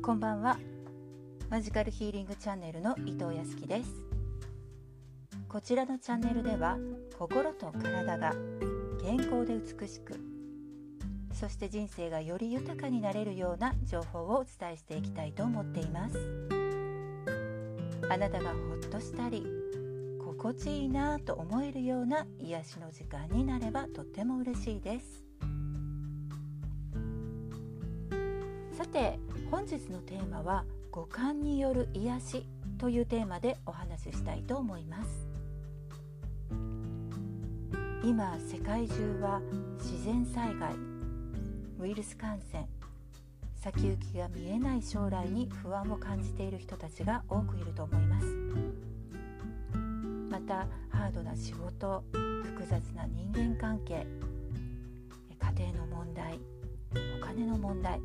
こんばんは。マジカルヒーリングチャンネルの伊藤康樹です。こちらのチャンネルでは心と体が健康で美しくそして人生がより豊かになれるような情報をお伝えしていきたいと思っています。あなたがほっとしたり心地いいなと思えるような癒しの時間になればとっても嬉しいです。さて本日のテーマは五感による癒しというテーマでお話ししたいと思います。今世界中は自然災害ウイルス感染先行きが見えない将来に不安を感じている人たちが多くいると思います。またハードな仕事複雑な人間関係家庭の問題お金の問題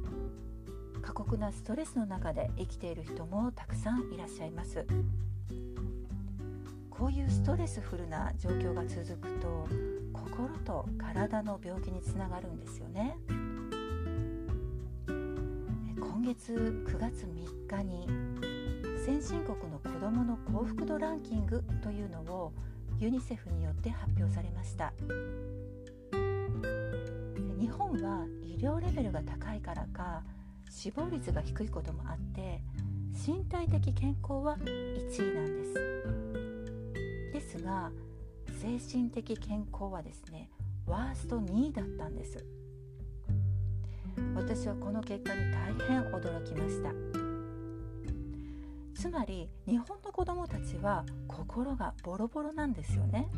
過酷なストレスの中で生きている人もたくさんいらっしゃいます。こういうストレスフルな状況が続くと心と体の病気につながるんですよね。今月9月3日に先進国の子どもの幸福度ランキングというのをユニセフによって発表されました。日本は医療レベルが高いからか死亡率が低いこともあって身体的健康は1位なんです。ですが精神的健康はですねワースト2位だったんです。私はこの結果に大変驚きました。つまり日本の子どもたちは心がボロボロなんですよね。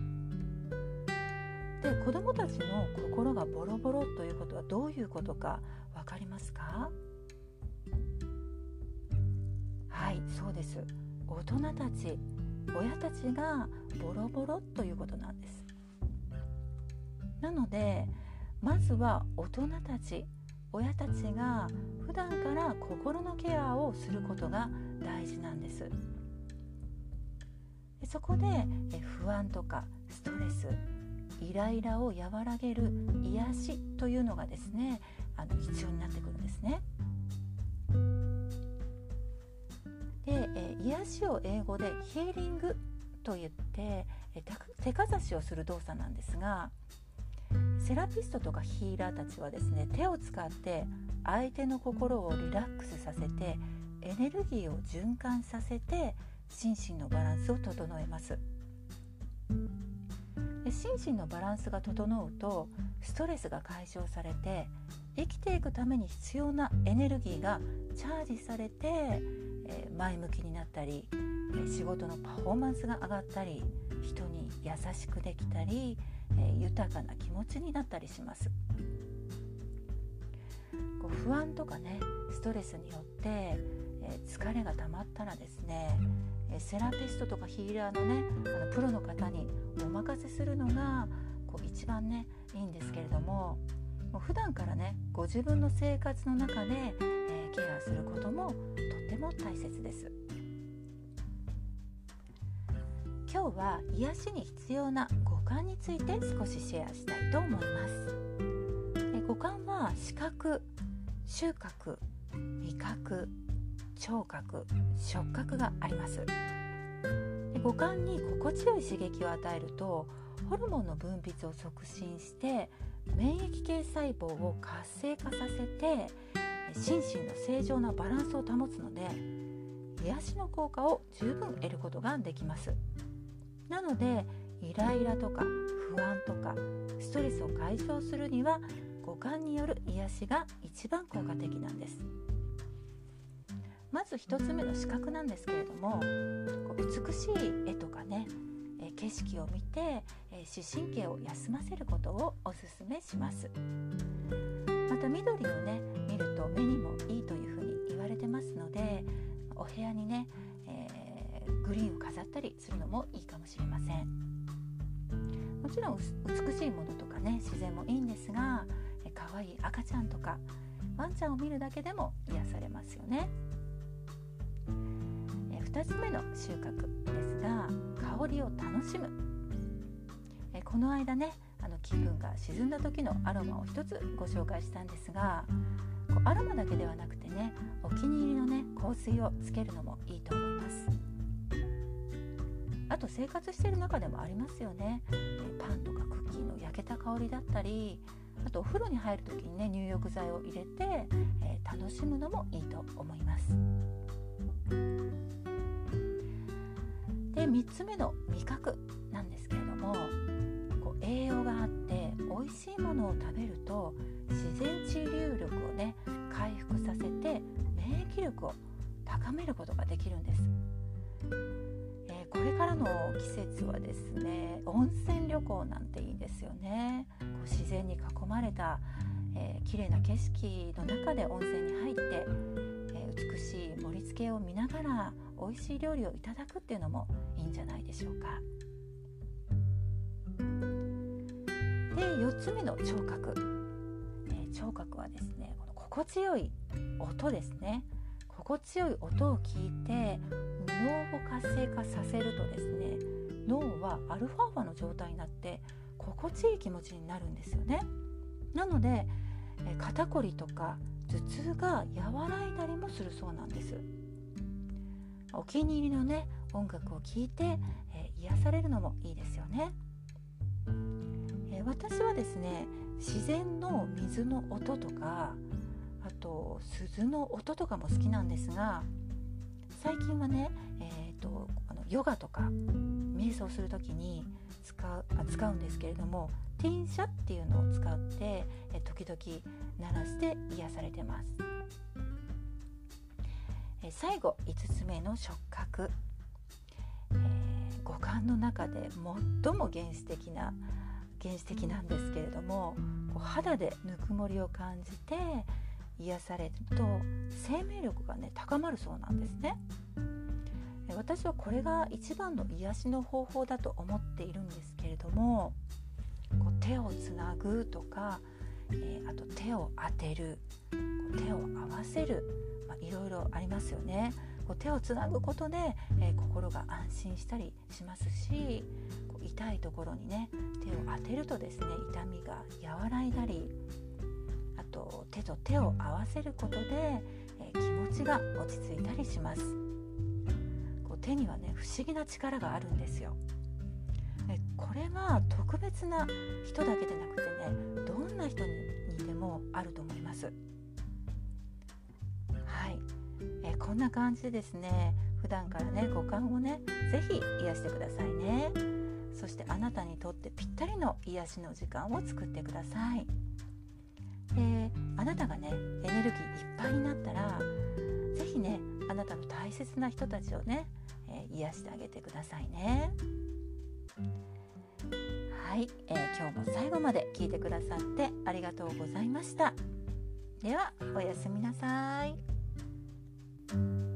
で子どもたちの心がボロボロということはどういうことか分かりますか？はいそうです。大人たち親たちがボロボロということなんです。なのでまずは大人たち親たちが普段から心のケアをすることが大事なんです。そこで不安とかストレスイライラを和らげる癒しというのがですねあの必要になってくるんですね。で、え癒しを英語でヒーリングと言って、え手かざしをする動作なんですがセラピストとかヒーラーたちはですね手を使って相手の心をリラックスさせてエネルギーを循環させて心身のバランスを整えます。で心身のバランスが整うとストレスが解消されて生きていくために必要なエネルギーがチャージされてえ前向きになったりえ仕事のパフォーマンスが上がったり人に優しくできたりえ豊かな気持ちになったりします。こう不安とかねストレスによってえ疲れが溜まったらですねセラピストとかヒーラーのねあのプロの方にお任せするのがこう一番ねいいんですけれどももう普段からねご自分の生活の中で、えー、ケアすることもとっても大切です。今日は癒しに必要な五感について少しシェアしたいと思います。五感は視覚収穫味覚聴覚触覚があります。五感に心地よい刺激を与えるとホルモンの分泌を促進して免疫系細胞を活性化させて心身の正常なバランスを保つので癒しの効果を十分得ることができます。なのでイライラとか不安とかストレスを解消するには五感による癒しが一番効果的なんです。まず1つ目の視覚なんですけれども美しい絵とかね景色を見てえ視神経を休ませることをおすすめします。また緑をね見ると目にもいいというふうに言われてますのでお部屋にね、えー、グリーンを飾ったりするのもいいかもしれません。もちろん美しいものとかね自然もいいんですが可愛い赤ちゃんとかワンちゃんを見るだけでも癒されますよね。2つ目の収穫ですが香りを楽しむ。えこの間ねあの気分が沈んだ時のアロマを一つご紹介したんですがアロマだけではなくてねお気に入りのね香水をつけるのもいいと思います。あと生活している中でもありますよね。パンとかクッキーの焼けた香りだったりあとお風呂に入る時にね入浴剤を入れて、えー、楽しむのもいいと思います。で3つ目の味覚なんですけれどもこう栄養があって美味しいものを食べると自然治癒力をね回復させて免疫力を高めることができるんです、えー、これからの季節はですね温泉旅行なんていいですよね。こう自然に囲まれた、えー、綺麗な景色の中で温泉に入って、えー、美しい盛り付けを見ながら美味しい料理をいただくっていうのもいいんじゃないでしょうか。で4つ目の聴覚、えー、聴覚はですねこの心地よい音ですね。心地よい音を聞いて脳を活性化させるとですね脳はアルファーファの状態になって心地いい気持ちになるんですよね。なのでえ肩こりとか頭痛が和らいだりもするそうなんです。お気に入りのね音楽を聴いて、え癒されるのもいいですよね。え私はですね自然の水の音とかあと鈴の音とかも好きなんですが最近はね、えーと、あのヨガとか瞑想する時に使うあ使うんですけれどもティンシャっていうのを使ってえ時々鳴らして癒されてます。え最後5つ目の触覚、えー、五感の中で最も原始的な原始的なんですけれどもこう肌でぬくもりを感じて癒されると生命力がね高まるそうなんですね。私はこれが一番の癒しの方法だと思っているんですけれどもこう手をつなぐとか、えー、あと手を当てる手を合わせる、いろいろありますよね。こう手をつなぐことで、えー、心が安心したりしますしこう痛いところにね手を当てるとですね痛みが和らいだりあと手と手を合わせることで、えー、気持ちが落ち着いたりします。こう手にはね不思議な力があるんですよ。えこれが特別な人だけでなくてねどんな人にでもあると思います。こんな感じでですね。普段からね五感をね是非癒してくださいね。そしてあなたにとってぴったりの癒しの時間を作ってください。であなたがねエネルギーいっぱいになったら是非ねあなたの大切な人たちをね、えー、癒してあげてくださいね。はい、えー、今日も最後まで聞いてくださってありがとうございました。ではおやすみなさい。thank you